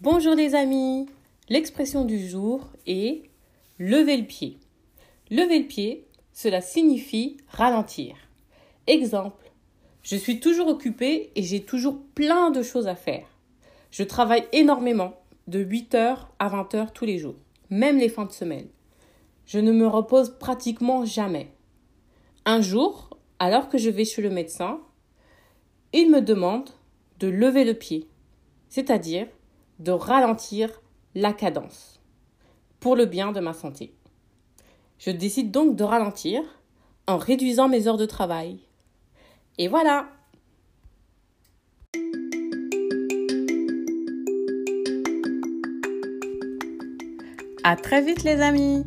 Bonjour les amis, l'expression du jour est lever le pied. Lever le pied, cela signifie ralentir. Exemple, je suis toujours occupée et j'ai toujours plein de choses à faire. Je travaille énormément, de 8h à 20h tous les jours, même les fins de semaine. Je ne me repose pratiquement jamais. Un jour, alors que je vais chez le médecin, il me demande de lever le pied, c'est-à-dire de ralentir la cadence pour le bien de ma santé. Je décide donc de ralentir en réduisant mes heures de travail. Et voilà À très vite les amis